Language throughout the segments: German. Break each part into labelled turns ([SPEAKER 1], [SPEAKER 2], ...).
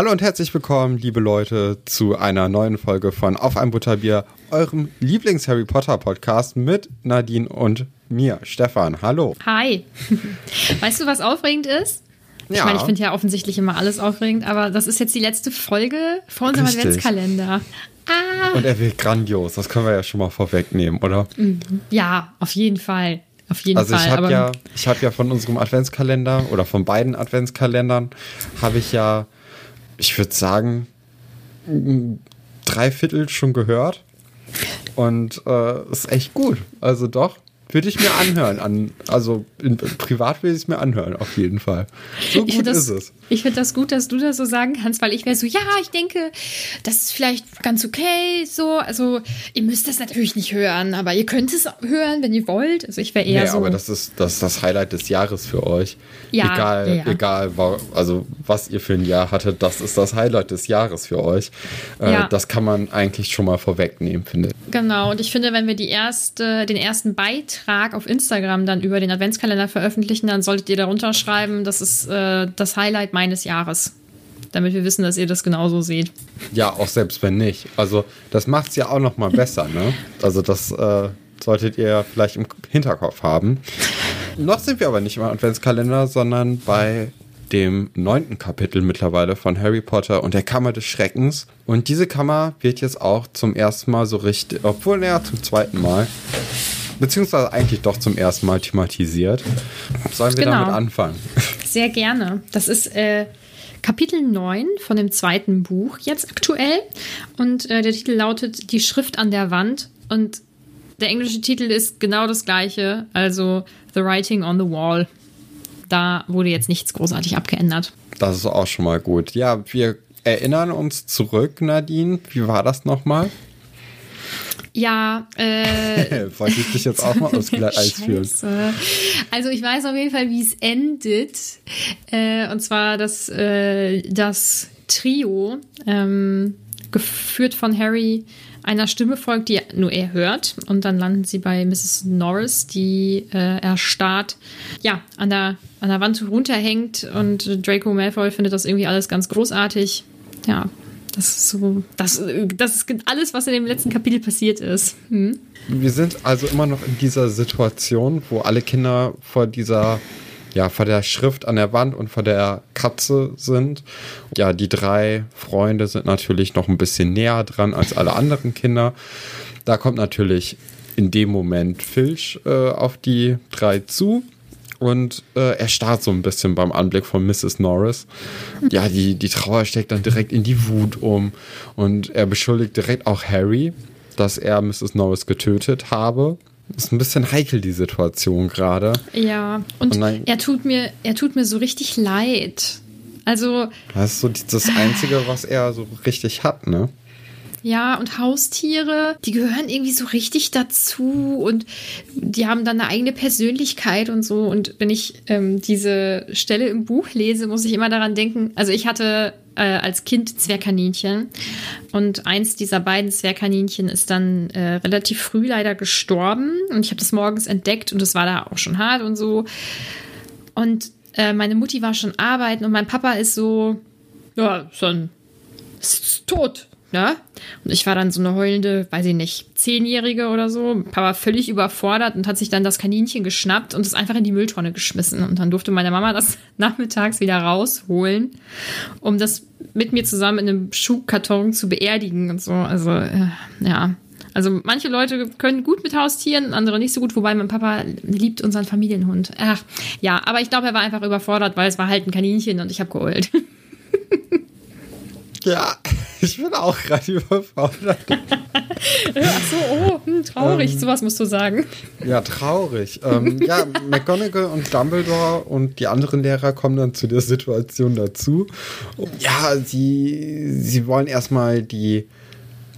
[SPEAKER 1] Hallo und herzlich willkommen, liebe Leute, zu einer neuen Folge von Auf ein Butterbier, eurem Lieblings-Harry Potter-Podcast mit Nadine und mir, Stefan. Hallo.
[SPEAKER 2] Hi. Weißt du, was aufregend ist? Ich
[SPEAKER 1] Ja.
[SPEAKER 2] meine, ich finde ja offensichtlich immer alles aufregend, aber das ist jetzt die letzte Folge vor unserem
[SPEAKER 1] Richtig.
[SPEAKER 2] Adventskalender. Ah,
[SPEAKER 1] Und er wird grandios, das können wir ja schon mal vorwegnehmen, oder?
[SPEAKER 2] ja, auf jeden Fall. Auf jeden
[SPEAKER 1] Also
[SPEAKER 2] Fall.
[SPEAKER 1] ich habe ja, ich habe ja von unserem Adventskalender oder von beiden Adventskalendern habe ich ja, ich würde sagen, drei Viertel schon gehört und äh, ist echt gut. Also doch, würde ich mir anhören. An, also in, privat will ich es mir anhören, auf jeden Fall. So
[SPEAKER 2] ich
[SPEAKER 1] gut
[SPEAKER 2] finde
[SPEAKER 1] ist
[SPEAKER 2] das,
[SPEAKER 1] es.
[SPEAKER 2] ich find das gut, dass du das so sagen kannst, weil ich wäre so, ja, ich denke, das ist vielleicht ganz okay, so. Also, ihr müsst das natürlich nicht hören, aber ihr könnt es hören, wenn ihr wollt. Also, ich wäre eher
[SPEAKER 1] Nee,
[SPEAKER 2] so.
[SPEAKER 1] aber das ist, das ist das Highlight des Jahres für euch.
[SPEAKER 2] Ja,
[SPEAKER 1] egal,
[SPEAKER 2] ja,
[SPEAKER 1] egal, also was ihr für ein Jahr hattet, das ist das Highlight des Jahres für euch. Äh,
[SPEAKER 2] Ja.
[SPEAKER 1] Das kann man eigentlich schon mal vorwegnehmen, finde ich.
[SPEAKER 2] Genau, und ich finde, wenn wir die erste, den ersten Beitrag auf Instagram dann über den Adventskalender veröffentlichen, dann solltet ihr darunter schreiben, das ist äh, das Highlight meines Jahres. Damit wir wissen, dass ihr das genauso seht.
[SPEAKER 1] Ja, auch selbst wenn nicht. Also das macht es ja auch noch mal besser, ne? Also das äh, solltet ihr vielleicht im Hinterkopf haben. Noch sind wir aber nicht im Adventskalender, sondern bei dem neunten Kapitel mittlerweile von Harry Potter und der Kammer des Schreckens. Und diese Kammer wird jetzt auch zum ersten Mal so richtig, obwohl, naja, zum zweiten Mal, beziehungsweise eigentlich doch zum ersten Mal thematisiert. Sollen wir
[SPEAKER 2] Genau.
[SPEAKER 1] damit anfangen?
[SPEAKER 2] Sehr gerne. Das ist äh, Kapitel 9 von dem zweiten Buch jetzt aktuell. Und äh, der Titel lautet Die Schrift an der Wand. Und der englische Titel ist genau das gleiche, also The Writing on the Wall. Da wurde jetzt nichts großartig abgeändert.
[SPEAKER 1] Das ist auch schon mal gut. Ja, wir erinnern uns zurück, Nadine. Wie war das nochmal?
[SPEAKER 2] Ja, äh,
[SPEAKER 1] Wollte ich dich jetzt auch mal aufs Glatteis führen.
[SPEAKER 2] Also ich weiß auf jeden Fall, wie es endet. Äh, und zwar das, äh, das Trio, ähm, geführt von Harry, einer Stimme folgt, die nur er hört. Und dann landen sie bei Mrs. Norris, die äh, erstarrt ja, an, der, an der Wand runterhängt. Und Draco Malfoy findet das irgendwie alles ganz großartig. Ja, das ist so, das, das ist alles, was in dem letzten Kapitel passiert ist. Hm?
[SPEAKER 1] Wir sind also immer noch in dieser Situation, wo alle Kinder vor dieser, ja, vor der Schrift an der Wand und vor der Katze sind. Ja, die drei Freunde sind natürlich noch ein bisschen näher dran als alle anderen Kinder. Da kommt natürlich in dem Moment Filch äh, auf die drei zu. Und äh, er starrt so ein bisschen beim Anblick von Mrs. Norris. Ja, die, die Trauer steckt dann direkt in die Wut um. Und er beschuldigt direkt auch Harry, dass er Mrs. Norris getötet habe. Ist ein bisschen heikel, die Situation gerade.
[SPEAKER 2] Ja, und
[SPEAKER 1] Und dann-
[SPEAKER 2] er tut mir, er tut mir so richtig leid. Also,
[SPEAKER 1] Das ist so das Einzige, was er so richtig hat, ne?
[SPEAKER 2] Ja, und Haustiere, die gehören irgendwie so richtig dazu und die haben dann eine eigene Persönlichkeit und so. Und wenn ich ähm, diese Stelle im Buch lese, muss ich immer daran denken. Also, ich hatte äh, als Kind Zwergkaninchen und eins dieser beiden Zwergkaninchen ist dann äh, relativ früh leider gestorben und ich habe das morgens entdeckt und es war da auch schon hart und so. Und äh, meine Mutti war schon arbeiten und mein Papa ist so, ja, ist dann ist tot, ne? Und ich war dann so eine heulende, weiß ich nicht, Zehnjährige oder so. Papa völlig überfordert und hat sich dann das Kaninchen geschnappt und es einfach in die Mülltonne geschmissen. Und dann durfte meine Mama das nachmittags wieder rausholen, um das mit mir zusammen in einem Schuhkarton zu beerdigen und so. Also, äh, ja. Also manche Leute können gut mit Haustieren, andere nicht so gut, wobei mein Papa liebt unseren Familienhund. Ach, ja, aber ich glaube, er war einfach überfordert, weil es war halt ein Kaninchen und ich habe geheult.
[SPEAKER 1] Ja, ich bin auch gerade überfordert.
[SPEAKER 2] Ach so, oh, hm, traurig, sowas musst du sagen.
[SPEAKER 1] Ja, traurig. Ähm, ja, McGonagall und Dumbledore und die anderen Lehrer kommen dann zu der Situation dazu. Ja, sie, sie wollen erstmal die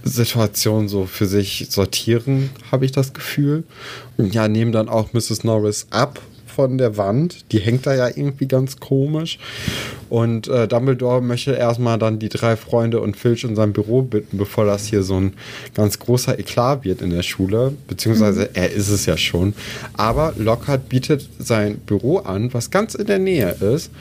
[SPEAKER 1] Situation so für sich sortieren, habe ich das Gefühl. Und ja, nehmen dann auch Mrs. Norris ab von der Wand. Die hängt da ja irgendwie ganz komisch. Und äh, Dumbledore möchte erstmal dann die drei Freunde und Filch in sein Büro bitten, bevor das hier so ein ganz großer Eklat wird in der Schule. Beziehungsweise er ist es ja schon. Aber Lockhart bietet sein Büro an, was ganz in der Nähe ist.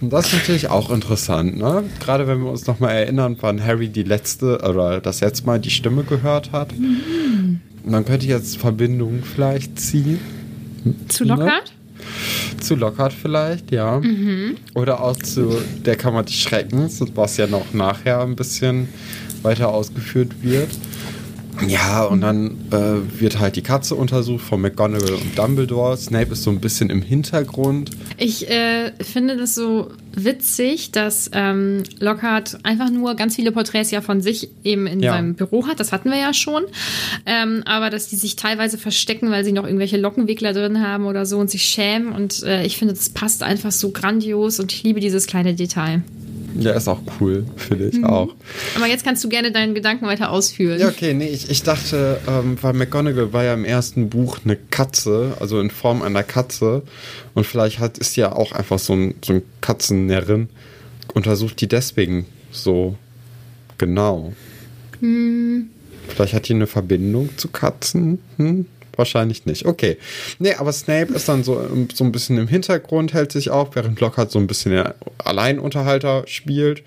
[SPEAKER 1] Und das ist natürlich auch interessant, ne? Gerade wenn wir uns nochmal erinnern, wann Harry die letzte oder das letzte Mal die Stimme gehört hat. Mhm. Man könnte jetzt Verbindungen vielleicht ziehen.
[SPEAKER 2] Zu Lockhart?
[SPEAKER 1] Zu Lockhart vielleicht, ja. Mhm. Oder auch zu der Kammer des Schreckens, was ja noch nachher ein bisschen weiter ausgeführt wird. Ja, und dann äh, wird halt die Katze untersucht von McGonagall und Dumbledore. Snape ist so ein bisschen im Hintergrund.
[SPEAKER 2] Ich äh, finde das so witzig, dass ähm, Lockhart einfach nur ganz viele Porträts ja von sich eben in ja. seinem Büro hat. Das hatten wir ja schon. Ähm, aber dass die sich teilweise verstecken, weil sie noch irgendwelche Lockenwickler drin haben oder so und sich schämen. Und äh, ich finde, das passt einfach so grandios und ich liebe dieses kleine Detail.
[SPEAKER 1] Ja, ist auch cool, finde ich mhm. auch.
[SPEAKER 2] Aber jetzt kannst du gerne deinen Gedanken weiter ausführen.
[SPEAKER 1] Ja, okay, nee, ich, ich dachte, ähm, weil McGonagall war ja im ersten Buch eine Katze, also in Form einer Katze. Und vielleicht hat, ist ja auch einfach so ein, so ein Katzennärrin. Untersucht die deswegen so genau. Hm. Vielleicht hat die eine Verbindung zu Katzen. Hm? Wahrscheinlich nicht. Okay. Nee, aber Snape ist dann so, so ein bisschen im Hintergrund, hält sich auf, während Lockhart so ein bisschen der Alleinunterhalter spielt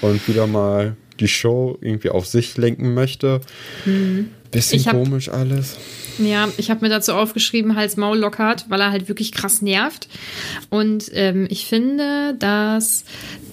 [SPEAKER 1] und wieder mal die Show irgendwie auf sich lenken möchte. Mhm. Bisschen hab, komisch alles.
[SPEAKER 2] Ja, ich habe mir dazu aufgeschrieben, Hals Maul Lockhart, weil er halt wirklich krass nervt. Und ähm, ich finde, dass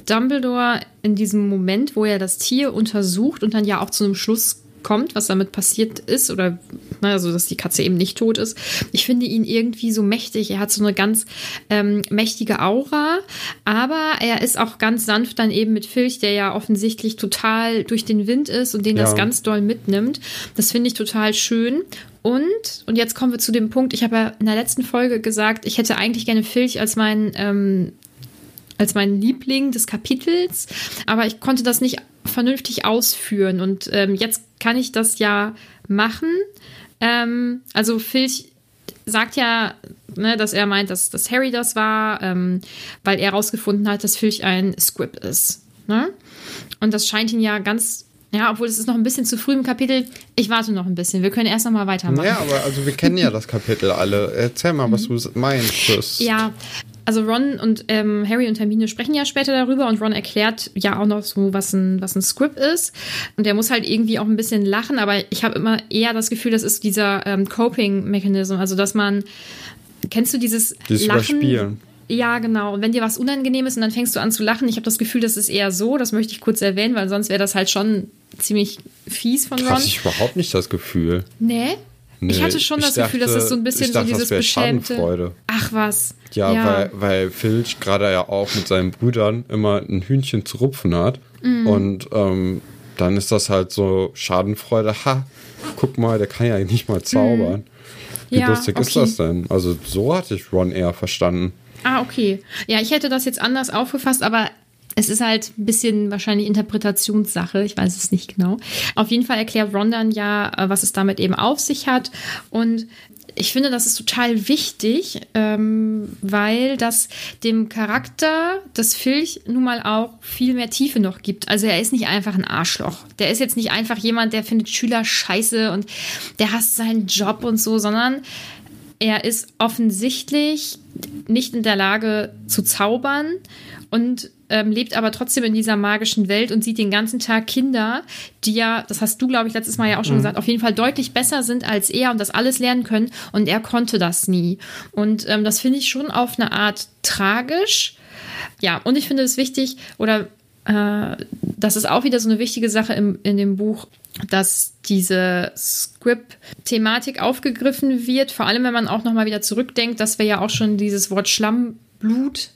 [SPEAKER 2] Dumbledore in diesem Moment, wo er das Tier untersucht und dann ja auch zu einem Schluss kommt, was damit passiert ist oder ne, also dass die Katze eben nicht tot ist. Ich finde ihn irgendwie so mächtig. Er hat so eine ganz ähm, mächtige Aura, aber er ist auch ganz sanft dann eben mit Filch, der ja offensichtlich total durch den Wind ist und den ja. das ganz doll mitnimmt. Das finde ich total schön. Und, und jetzt kommen wir zu dem Punkt, ich habe ja in der letzten Folge gesagt, ich hätte eigentlich gerne Filch als mein ähm, als mein Liebling des Kapitels, aber ich konnte das nicht vernünftig ausführen. Und ähm, jetzt kann ich das ja machen. Ähm, also Filch sagt ja, ne, dass er meint, dass, dass Harry das war, ähm, weil er herausgefunden hat, dass Filch ein Squib ist. Ne? Und das scheint ihn ja ganz ja, obwohl es ist noch ein bisschen zu früh im Kapitel. Ich warte noch ein bisschen. Wir können erst noch mal weitermachen.
[SPEAKER 1] Ja, aber also wir kennen ja das Kapitel alle. Erzähl mal, was du meinst.
[SPEAKER 2] Ja, also Ron und ähm, Harry und Hermine sprechen ja später darüber und Ron erklärt ja auch noch so, was ein, was ein Script ist. Und der muss halt irgendwie auch ein bisschen lachen, aber ich habe immer eher das Gefühl, das ist dieser ähm, Coping-Mechanism. Also, dass man, kennst du dieses,
[SPEAKER 1] dieses Lachen? Überspielen.
[SPEAKER 2] Ja, genau. Und wenn dir was unangenehm ist und dann fängst du an zu lachen, ich habe das Gefühl, das ist eher so, das möchte ich kurz erwähnen, weil sonst wäre das halt schon ziemlich fies von Ron.
[SPEAKER 1] Krass, ich überhaupt nicht das Gefühl.
[SPEAKER 2] Nee? Nee, ich hatte schon das dachte, Gefühl, dass das so ein bisschen dachte, so dieses beschämte. Ach was.
[SPEAKER 1] Ja, ja. weil, weil Filch gerade ja auch mit seinen Brüdern immer ein Hühnchen zu rupfen hat. Mhm. Und ähm, dann ist das halt so Schadenfreude. Ha, guck mal, der kann ja nicht mal zaubern. Mhm. Wie ja, lustig okay. ist das denn? Also so hatte ich Ron eher verstanden.
[SPEAKER 2] Ah, okay. Ja, ich hätte das jetzt anders aufgefasst, aber es ist halt ein bisschen wahrscheinlich Interpretationssache, ich weiß es nicht genau. Auf jeden Fall erklärt Ron dann ja, äh, was es damit eben auf sich hat. Und ich finde, das ist total wichtig, ähm, weil das dem Charakter des Filch nun mal auch viel mehr Tiefe noch gibt. Also er ist nicht einfach ein Arschloch. Der ist jetzt nicht einfach jemand, der findet Schüler scheiße und der hasst seinen Job und so, sondern er ist offensichtlich nicht in der Lage zu zaubern und ähm, lebt aber trotzdem in dieser magischen Welt und sieht den ganzen Tag Kinder, die ja, das hast du, glaube ich, letztes Mal ja auch schon mhm. gesagt, auf jeden Fall deutlich besser sind als er und das alles lernen können. Und er konnte das nie. Und ähm, das finde ich schon auf eine Art tragisch. Ja, und ich finde es wichtig, oder äh, das ist auch wieder so eine wichtige Sache im, in dem Buch, dass diese Script-Thematik aufgegriffen wird, vor allem wenn man auch nochmal wieder zurückdenkt, dass wir ja auch schon dieses Wort Schlammblut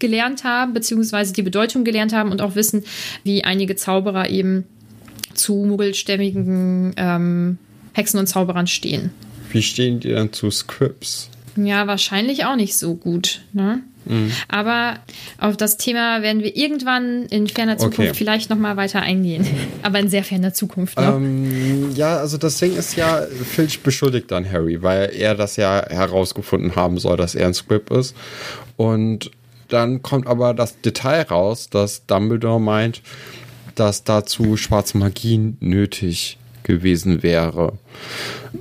[SPEAKER 2] gelernt haben, beziehungsweise die Bedeutung gelernt haben und auch wissen, wie einige Zauberer eben zu muggelstämmigen ähm, Hexen und Zauberern stehen.
[SPEAKER 1] Wie stehen die dann zu Scripts?
[SPEAKER 2] Ja, wahrscheinlich auch nicht so gut. Ne? Mhm. Aber auf das Thema werden wir irgendwann in ferner Zukunft okay. vielleicht noch mal weiter eingehen. Aber in sehr ferner Zukunft.
[SPEAKER 1] Ne? Ähm, ja, also das Ding ist ja, Filch beschuldigt dann Harry, weil er das ja herausgefunden haben soll, dass er ein Script ist. Und dann kommt aber das Detail raus, dass Dumbledore meint, dass dazu schwarze Magie nötig gewesen wäre.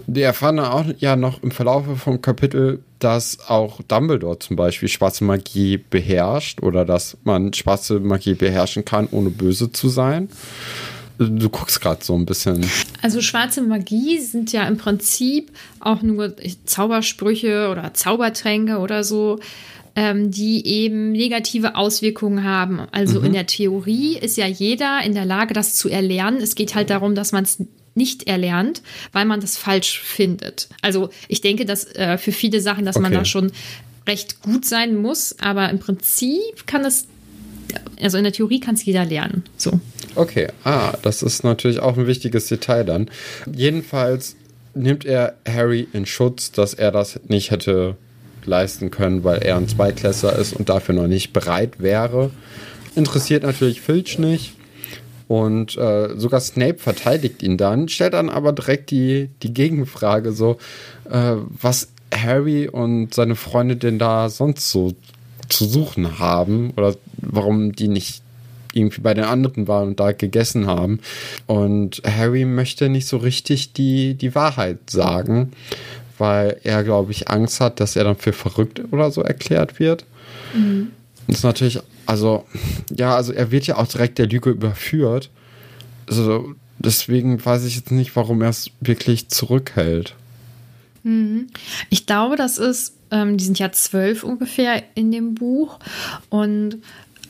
[SPEAKER 1] Wir erfahren auch ja noch im Verlauf vom Kapitel, dass auch Dumbledore zum Beispiel schwarze Magie beherrscht oder dass man schwarze Magie beherrschen kann, ohne böse zu sein. Du guckst gerade so ein bisschen.
[SPEAKER 2] Also schwarze Magie sind ja im Prinzip auch nur Zaubersprüche oder Zaubertränke oder so, ähm, die eben negative Auswirkungen haben. Also mhm. in der Theorie ist ja jeder in der Lage, das zu erlernen. Es geht halt darum, dass man es nicht erlernt, weil man das falsch findet. Also ich denke, dass äh, für viele Sachen, dass okay. man da schon recht gut sein muss, aber im Prinzip kann es, also in der Theorie kann es jeder lernen. So.
[SPEAKER 1] Okay, ah, das ist natürlich auch ein wichtiges Detail dann. Jedenfalls nimmt er Harry in Schutz, dass er das nicht hätte leisten können, weil er ein Zweiklässler ist und dafür noch nicht bereit wäre. Interessiert natürlich Filch nicht. Und äh, sogar Snape verteidigt ihn dann, stellt dann aber direkt die, die Gegenfrage so, äh, was Harry und seine Freunde denn da sonst so zu suchen haben oder warum die nicht irgendwie bei den anderen waren und da gegessen haben. Und Harry möchte nicht so richtig die, die Wahrheit sagen, weil er, glaube ich, Angst hat, dass er dann für verrückt oder so erklärt wird. Mhm. Das ist natürlich also, ja, also er wird ja auch direkt der Lüge überführt. Also, deswegen weiß ich jetzt nicht, warum er es wirklich zurückhält.
[SPEAKER 2] Mhm. Ich glaube, das ist, ähm, die sind ja zwölf ungefähr in dem Buch. Und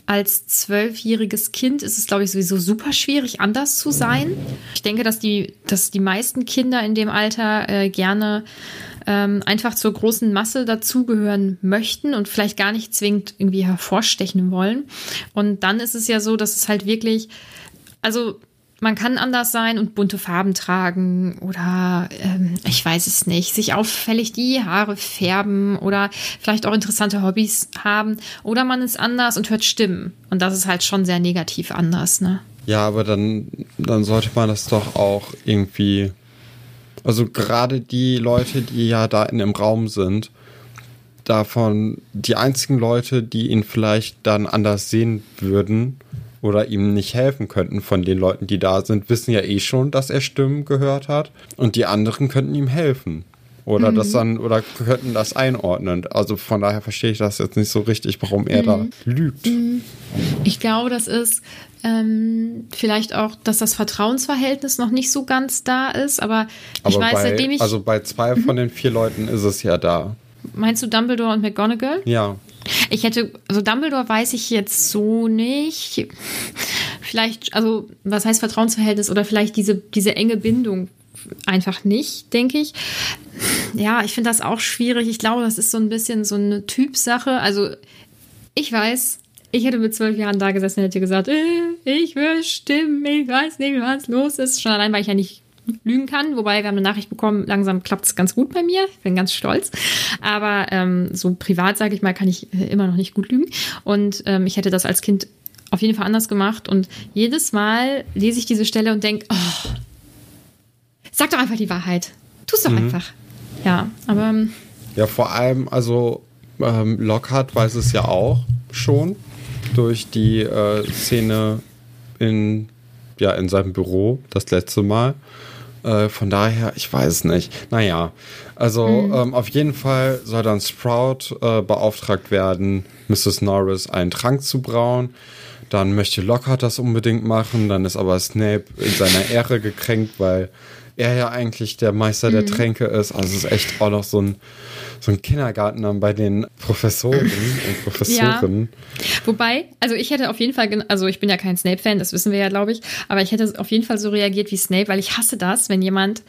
[SPEAKER 2] als zwölfjähriges Kind ist es, glaube ich, sowieso super schwierig, anders zu sein. Ich denke, dass die, dass die meisten Kinder in dem Alter äh, gerne ähm, einfach zur großen Masse dazugehören möchten und vielleicht gar nicht zwingend irgendwie hervorstechen wollen. Und dann ist es ja so, dass es halt wirklich, also man kann anders sein und bunte Farben tragen oder ähm, ich weiß es nicht, sich auffällig die Haare färben oder vielleicht auch interessante Hobbys haben oder man ist anders und hört Stimmen und das ist halt schon sehr negativ anders, ne?
[SPEAKER 1] Ja, aber dann, dann sollte man das doch auch irgendwie also gerade die Leute, die ja da in dem Raum sind, davon die einzigen Leute, die ihn vielleicht dann anders sehen würden oder ihm nicht helfen könnten von den Leuten, die da sind, wissen ja eh schon, dass er Stimmen gehört hat und die anderen könnten ihm helfen. Oder mhm. das dann, oder könnten das einordnen. Also von daher verstehe ich das jetzt nicht so richtig, warum er mhm. da lügt. Mhm.
[SPEAKER 2] Ich glaube, das ist ähm, vielleicht auch, dass das Vertrauensverhältnis noch nicht so ganz da ist, aber, aber ich weiß,
[SPEAKER 1] bei,
[SPEAKER 2] seitdem ich.
[SPEAKER 1] Also bei zwei von den vier Leuten ist es ja da.
[SPEAKER 2] Meinst du Dumbledore und McGonagall?
[SPEAKER 1] Ja.
[SPEAKER 2] Ich hätte, also Dumbledore weiß ich jetzt so nicht. Vielleicht, also was heißt Vertrauensverhältnis oder vielleicht diese, diese enge Bindung einfach nicht, denke ich. Ja, ich finde das auch schwierig. Ich glaube, das ist so ein bisschen so eine Typsache. Also ich weiß, ich hätte mit zwölf Jahren da gesessen und hätte gesagt, äh, ich stimmen, ich weiß nicht, was los ist. Schon allein, weil ich ja nicht lügen kann. Wobei wir haben eine Nachricht bekommen, langsam klappt es ganz gut bei mir. Ich bin ganz stolz. Aber ähm, so privat, sage ich mal, kann ich äh, immer noch nicht gut lügen. Und ähm, ich hätte das als Kind auf jeden Fall anders gemacht. Und jedes Mal lese ich diese Stelle und denke, oh, Sag doch einfach die Wahrheit. Tu es doch mhm. einfach. Ja, aber. Ähm,
[SPEAKER 1] ja, vor allem, also ähm, Lockhart weiß es ja auch schon durch die äh, Szene in, ja, in seinem Büro das letzte Mal. Äh, von daher, ich weiß nicht. Naja, also mhm. ähm, auf jeden Fall soll dann Sprout äh, beauftragt werden, Mrs. Norris einen Trank zu brauen. Dann möchte Lockhart das unbedingt machen. Dann ist aber Snape in seiner Ehre gekränkt, weil er ja eigentlich der Meister mhm. der Tränke ist. Also es ist echt auch noch so ein, so ein Kindergarten dann bei den Professoren und Professorinnen.
[SPEAKER 2] Ja. Wobei, also ich hätte auf jeden Fall, also ich bin ja kein Snape-Fan, das wissen wir ja, glaube ich, aber ich hätte auf jeden Fall so reagiert wie Snape, weil ich hasse das, wenn jemand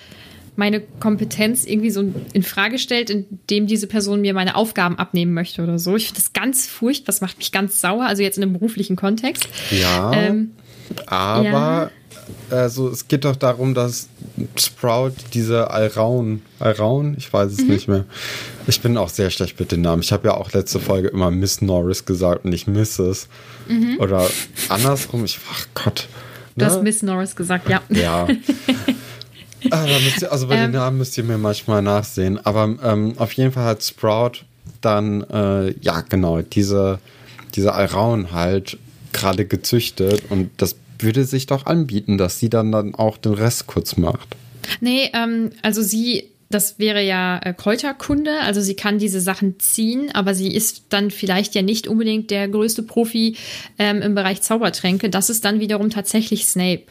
[SPEAKER 2] meine Kompetenz irgendwie so in Frage stellt, indem diese Person mir meine Aufgaben abnehmen möchte oder so. Ich finde das ganz furchtbar, das macht mich ganz sauer, also jetzt in einem beruflichen Kontext.
[SPEAKER 1] Ja. Ähm, aber ja also es geht doch darum, dass Sprout diese Alraun, Alraun, ich weiß es mhm. nicht mehr. Ich bin auch sehr schlecht mit den Namen. Ich habe ja auch letzte Folge immer Miss Norris gesagt und nicht Mrs. Mhm. Oder andersrum. Ich, ach Gott.
[SPEAKER 2] Ne? Du hast Miss Norris gesagt, ja.
[SPEAKER 1] Ja. ah, ihr, also bei ähm, den Namen müsst ihr mir manchmal nachsehen. Aber ähm, auf jeden Fall hat Sprout dann, äh, ja genau, diese diese Alraun halt gerade gezüchtet und das würde sich doch anbieten, dass sie dann, dann auch den Rest kurz macht.
[SPEAKER 2] Nee, ähm, also sie, das wäre ja äh, Kräuterkunde, also sie kann diese Sachen ziehen, aber sie ist dann vielleicht ja nicht unbedingt der größte Profi ähm, im Bereich Zaubertränke. Das ist dann wiederum tatsächlich Snape.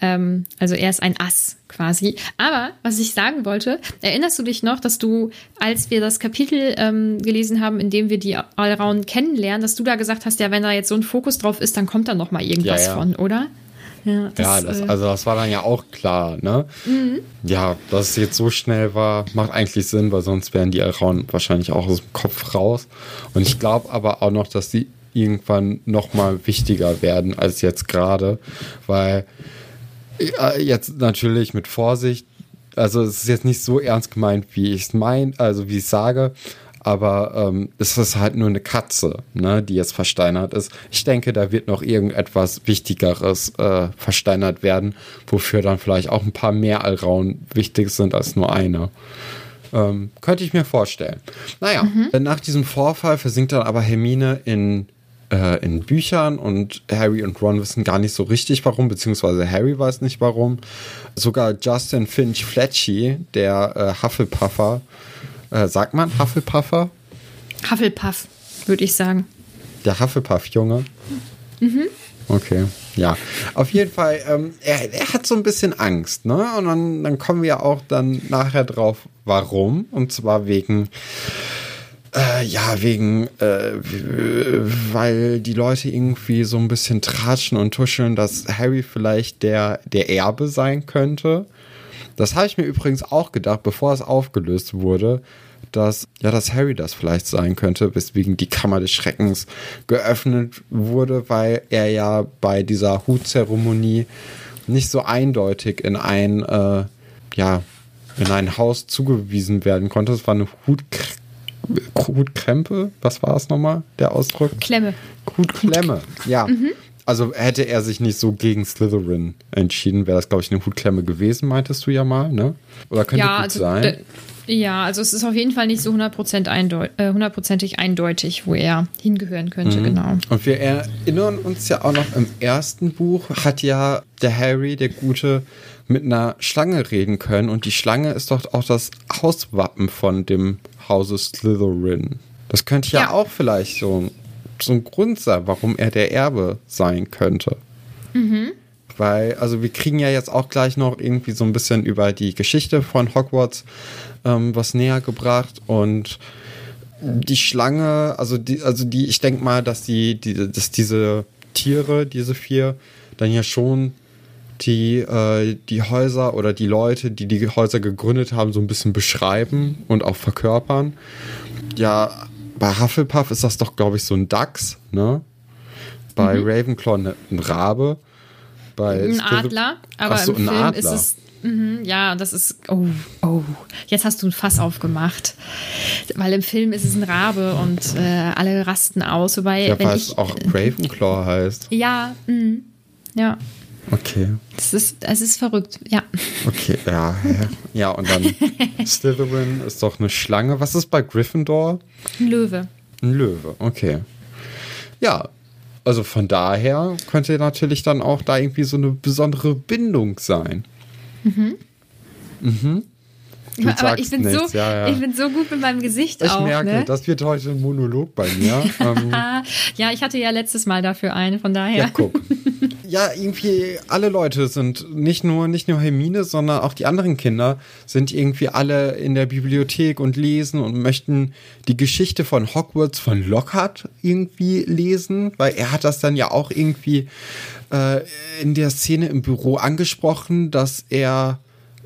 [SPEAKER 2] Ähm, also er ist ein Ass quasi. Aber was ich sagen wollte, erinnerst du dich noch, dass du, als wir das Kapitel ähm, gelesen haben, in dem wir die Allround kennenlernen, dass du da gesagt hast, ja, wenn da jetzt so ein Fokus drauf ist, dann kommt da noch mal irgendwas
[SPEAKER 1] Ja, ja.
[SPEAKER 2] von, oder? Ja, das,
[SPEAKER 1] ja, das,
[SPEAKER 2] äh,
[SPEAKER 1] also das war dann ja auch klar, ne? Ja, dass es jetzt so schnell war, macht eigentlich Sinn, weil sonst wären die Alraun wahrscheinlich auch aus dem Kopf raus. Und ich glaube aber auch noch, dass die irgendwann noch mal wichtiger werden als jetzt gerade, weil äh, jetzt natürlich mit Vorsicht, also es ist jetzt nicht so ernst gemeint, wie ich es meine, also wie ich sage, aber ähm, es ist halt nur eine Katze, ne, die jetzt versteinert ist. Ich denke, da wird noch irgendetwas Wichtigeres äh, versteinert werden, wofür dann vielleicht auch ein paar mehr Alraun wichtig sind als nur eine. Ähm, könnte ich mir vorstellen. Naja, nach diesem Vorfall versinkt dann aber Hermine in, äh, in Büchern und Harry und Ron wissen gar nicht so richtig warum, beziehungsweise Harry weiß nicht warum. Sogar Justin Finch Fletchy, der äh, Hufflepuffer, äh, sagt man Hufflepuffer?
[SPEAKER 2] Hufflepuff, würde ich sagen.
[SPEAKER 1] Der Hufflepuff-Junge? Okay, ja. Auf jeden Fall, ähm, er, er hat so ein bisschen Angst, ne? Und dann, dann kommen wir auch dann nachher drauf, warum. Und zwar wegen, äh, ja, wegen, äh, weil die Leute irgendwie so ein bisschen tratschen und tuscheln, dass Harry vielleicht der, der Erbe sein könnte. Das habe ich mir übrigens auch gedacht, bevor es aufgelöst wurde, dass, ja, dass Harry das vielleicht sein könnte, weswegen die Kammer des Schreckens geöffnet wurde, weil er ja bei dieser Hutzeremonie nicht so eindeutig in ein, äh, ja, in ein Haus zugewiesen werden konnte. Es war eine Hutkr Hutkrempe, was war es nochmal, der Ausdruck?
[SPEAKER 2] Klemme.
[SPEAKER 1] Hutklemme, ja. Also hätte er sich nicht so gegen Slytherin entschieden, wäre das, glaube ich, eine Hutklemme gewesen, meintest du ja mal, ne? Oder könnte
[SPEAKER 2] Ja,
[SPEAKER 1] gut
[SPEAKER 2] also,
[SPEAKER 1] sein.
[SPEAKER 2] ja, also es ist auf jeden Fall nicht so 100% eindeu äh, hundertprozentig eindeutig, wo er hingehören könnte,
[SPEAKER 1] Mhm.
[SPEAKER 2] genau.
[SPEAKER 1] Und wir erinnern uns ja auch noch, im ersten Buch hat ja der Harry, der Gute, mit einer Schlange reden können. Und die Schlange ist doch auch das Hauswappen von dem Hause Slytherin. Das könnte ja,
[SPEAKER 2] Ja.
[SPEAKER 1] auch vielleicht so, so ein Grund sein, warum er der Erbe sein könnte. Weil, also wir kriegen ja jetzt auch gleich noch irgendwie so ein bisschen über die Geschichte von Hogwarts ähm, was näher gebracht und die Schlange, also die, also die, ich denke mal, dass die, die, dass diese Tiere, diese vier, dann ja schon die, äh, die Häuser oder die Leute, die die Häuser gegründet haben, so ein bisschen beschreiben und auch verkörpern. Ja, bei Hufflepuff ist das doch, glaube ich, so ein Dachs, ne? Bei Ravenclaw ne, ein Rabe. Bei
[SPEAKER 2] Ein
[SPEAKER 1] Slyther-
[SPEAKER 2] Adler, aber
[SPEAKER 1] so,
[SPEAKER 2] im
[SPEAKER 1] ein
[SPEAKER 2] Film
[SPEAKER 1] Adler.
[SPEAKER 2] ist es. Mhm, ja, das ist. Oh, oh. Jetzt hast du ein Fass aufgemacht. Weil im Film ist es ein Rabe und äh, alle rasten aus. Wobei,
[SPEAKER 1] Ja,
[SPEAKER 2] wenn
[SPEAKER 1] weil
[SPEAKER 2] ich.
[SPEAKER 1] es auch Ravenclaw heißt.
[SPEAKER 2] Ja, mhm. ja.
[SPEAKER 1] Okay.
[SPEAKER 2] Das ist, es ist verrückt, ja.
[SPEAKER 1] Okay, ja. Ja, ja und dann Slytherin ist doch eine Schlange. Was ist bei Gryffindor?
[SPEAKER 2] Ein Löwe.
[SPEAKER 1] Ein Löwe, okay. Ja, also von daher könnte natürlich dann auch da irgendwie so eine besondere Bindung sein. Mhm. Du
[SPEAKER 2] aber
[SPEAKER 1] sagst
[SPEAKER 2] ich bin,
[SPEAKER 1] nichts,
[SPEAKER 2] so,
[SPEAKER 1] ja, ja.
[SPEAKER 2] ich bin so gut mit meinem Gesicht
[SPEAKER 1] Ich
[SPEAKER 2] auch.
[SPEAKER 1] merke,
[SPEAKER 2] ne?
[SPEAKER 1] das wird heute ein Monolog bei mir. ähm,
[SPEAKER 2] ja, ich hatte ja letztes Mal dafür einen, von daher.
[SPEAKER 1] Ja, guck. Ja, irgendwie alle Leute sind nicht nur nicht nur Hermine, sondern auch die anderen Kinder sind irgendwie alle in der Bibliothek und lesen und möchten die Geschichte von Hogwarts von Lockhart irgendwie lesen, weil er hat das dann ja auch irgendwie äh, in der Szene im Büro angesprochen, dass er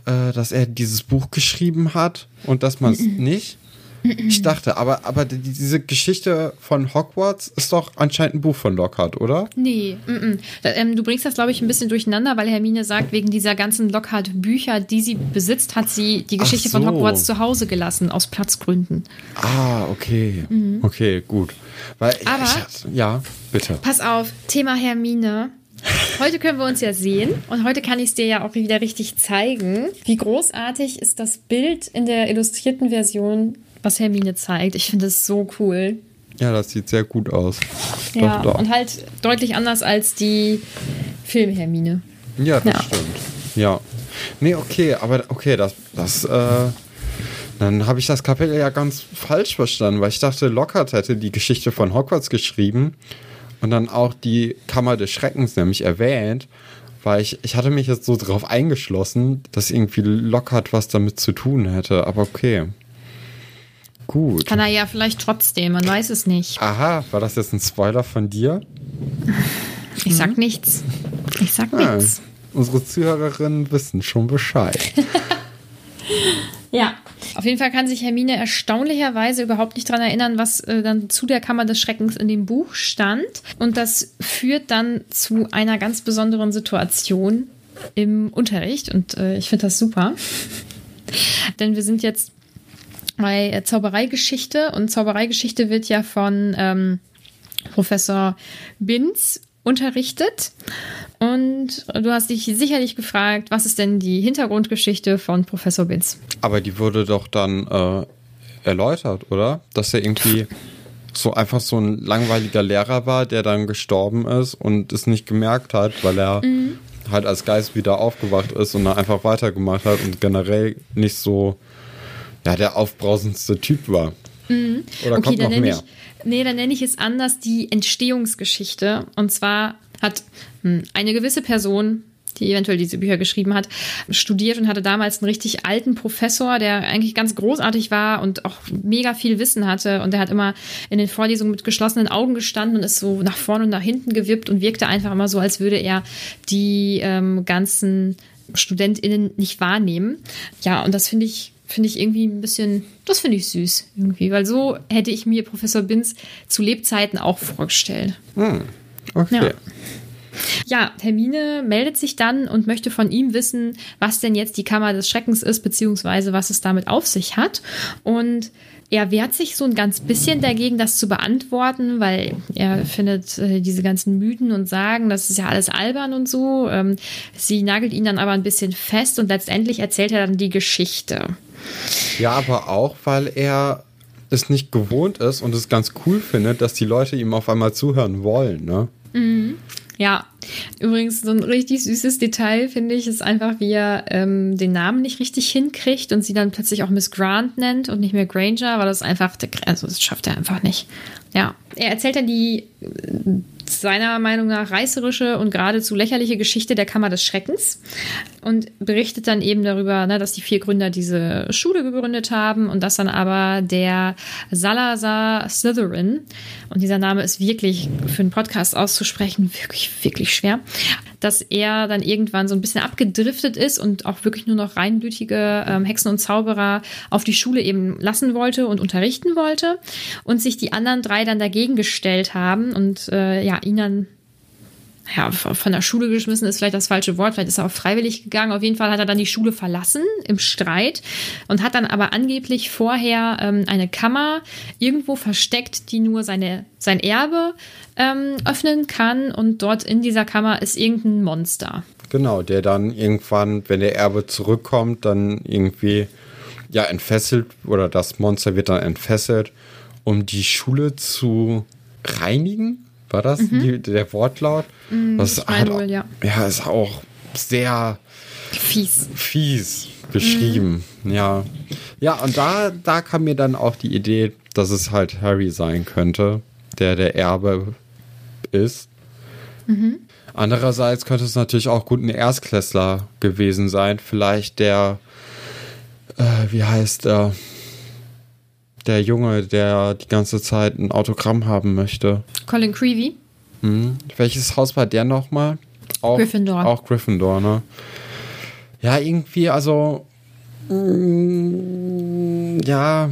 [SPEAKER 1] äh, dass er dieses Buch geschrieben hat und dass man es nicht. Ich dachte, aber, aber die- diese Geschichte von Hogwarts ist doch anscheinend ein Buch von Lockhart, oder?
[SPEAKER 2] Nee, mm -mm. Da, ähm, du bringst das, glaube ich, ein bisschen durcheinander, weil Hermine sagt, wegen dieser ganzen Lockhart-Bücher, die sie besitzt, hat sie die Geschichte von
[SPEAKER 1] so.
[SPEAKER 2] Hogwarts zu Hause gelassen, aus Platzgründen.
[SPEAKER 1] Ah, okay. Okay, gut. Weil
[SPEAKER 2] Mhm. Aber-
[SPEAKER 1] ich, ja, bitte.
[SPEAKER 2] Pass auf, Thema Hermine. Heute können wir uns ja sehen und heute kann ich es dir ja auch wieder richtig zeigen. Wie großartig ist das Bild in der illustrierten Version, was Hermine zeigt. Ich finde es so cool.
[SPEAKER 1] Ja, das sieht sehr gut aus.
[SPEAKER 2] Ja, doch, doch. und halt deutlich anders als die Film-Hermine.
[SPEAKER 1] Ja, das ja. stimmt. Ja. Nee, okay, aber okay, das, das, äh, dann habe ich das Kapitel ja ganz falsch verstanden, weil ich dachte, Lockhart hätte die Geschichte von Hogwarts geschrieben und dann auch die Kammer des Schreckens nämlich erwähnt, weil ich, ich hatte mich jetzt so drauf eingeschlossen, dass irgendwie Lockhart was damit zu tun hätte, aber okay. Gut.
[SPEAKER 2] Kann er ja vielleicht trotzdem, man weiß es nicht.
[SPEAKER 1] Aha, war das jetzt ein Spoiler von dir?
[SPEAKER 2] Ich sag hm? nichts. Ich sag ah, nichts.
[SPEAKER 1] Unsere Zuhörerinnen wissen schon Bescheid.
[SPEAKER 2] ja. Auf jeden Fall kann sich Hermine erstaunlicherweise überhaupt nicht daran erinnern, was äh, dann zu der Kammer des Schreckens in dem Buch stand. Und das führt dann zu einer ganz besonderen Situation im Unterricht. Und äh, ich finde das super. Denn wir sind jetzt bei Zaubereigeschichte und Zaubereigeschichte wird ja von ähm, Professor Binz unterrichtet. Und du hast dich sicherlich gefragt, was ist denn die Hintergrundgeschichte von Professor Binz?
[SPEAKER 1] Aber die wurde doch dann äh, erläutert, oder? Dass er irgendwie so einfach so ein langweiliger Lehrer war, der dann gestorben ist und es nicht gemerkt hat, weil er mhm. halt als Geist wieder aufgewacht ist und dann einfach weitergemacht hat und generell nicht so ja, der aufbrausendste Typ war.
[SPEAKER 2] Mhm. Oder okay, kommt noch mehr? Ich, nee, dann nenne ich es anders die Entstehungsgeschichte. Und zwar hat hm, eine gewisse Person, die eventuell diese Bücher geschrieben hat, studiert und hatte damals einen richtig alten Professor, der eigentlich ganz großartig war und auch mega viel Wissen hatte. Und der hat immer in den Vorlesungen mit geschlossenen Augen gestanden und ist so nach vorne und nach hinten gewippt und wirkte einfach immer so, als würde er die ähm, ganzen StudentInnen nicht wahrnehmen. Ja, und das finde ich finde ich irgendwie ein bisschen, das finde ich süß irgendwie, weil so hätte ich mir Professor Binz zu Lebzeiten auch vorgestellt.
[SPEAKER 1] Hm, okay.
[SPEAKER 2] Ja. Ja, Hermine meldet sich dann und möchte von ihm wissen, was denn jetzt die Kammer des Schreckens ist, beziehungsweise was es damit auf sich hat. Und er wehrt sich so ein ganz bisschen dagegen, das zu beantworten, weil er findet äh, diese ganzen Mythen und Sagen, das ist ja alles albern und so. Ähm, sie nagelt ihn dann aber ein bisschen fest und letztendlich erzählt er dann die Geschichte.
[SPEAKER 1] Ja, aber auch, weil er es nicht gewohnt ist und es ganz cool findet, dass die Leute ihm auf einmal zuhören wollen, ne?
[SPEAKER 2] Mhm. Ja, übrigens so ein richtig süßes Detail finde ich, ist einfach, wie er ähm, den Namen nicht richtig hinkriegt und sie dann plötzlich auch Miss Grant nennt und nicht mehr Granger, aber das einfach, also das schafft er einfach nicht. Ja, er erzählt dann die seiner Meinung nach reißerische und geradezu lächerliche Geschichte der Kammer des Schreckens und berichtet dann eben darüber, ne, dass die vier Gründer diese Schule gegründet haben und dass dann aber der Salazar Slytherin, und dieser Name ist wirklich für einen Podcast auszusprechen wirklich, wirklich schwer, dass er dann irgendwann so ein bisschen abgedriftet ist und auch wirklich nur noch reinblütige ähm, Hexen und Zauberer auf die Schule eben lassen wollte und unterrichten wollte und sich die anderen drei dann dagegen gestellt haben und äh, ja, ihn dann ja, von der Schule geschmissen ist vielleicht das falsche Wort, vielleicht ist er auch freiwillig gegangen. Auf jeden Fall hat er dann die Schule verlassen im Streit und hat dann aber angeblich vorher ähm, eine Kammer irgendwo versteckt, die nur seine, sein Erbe ähm, öffnen kann. Und dort in dieser Kammer ist irgendein Monster.
[SPEAKER 1] Genau, der dann irgendwann, wenn der Erbe zurückkommt, dann irgendwie ja entfesselt oder das Monster wird dann entfesselt, um die Schule zu reinigen war das mhm. die, der Wortlaut?
[SPEAKER 2] Mhm,
[SPEAKER 1] das
[SPEAKER 2] hat, wohl, ja.
[SPEAKER 1] ja, ist auch sehr
[SPEAKER 2] fies,
[SPEAKER 1] fies beschrieben. Mhm. Ja. Ja, und da, da kam mir dann auch die Idee, dass es halt Harry sein könnte, der der Erbe ist. Mhm. Andererseits könnte es natürlich auch gut ein Erstklässler gewesen sein. Vielleicht der, äh, wie heißt er? Der Junge, der die ganze Zeit ein Autogramm haben möchte.
[SPEAKER 2] Colin Creevy.
[SPEAKER 1] Hm. Welches Haus war der nochmal?
[SPEAKER 2] Auch, Gryffindor.
[SPEAKER 1] Auch Gryffindor, ne? Ja, irgendwie, also. Mm, ja,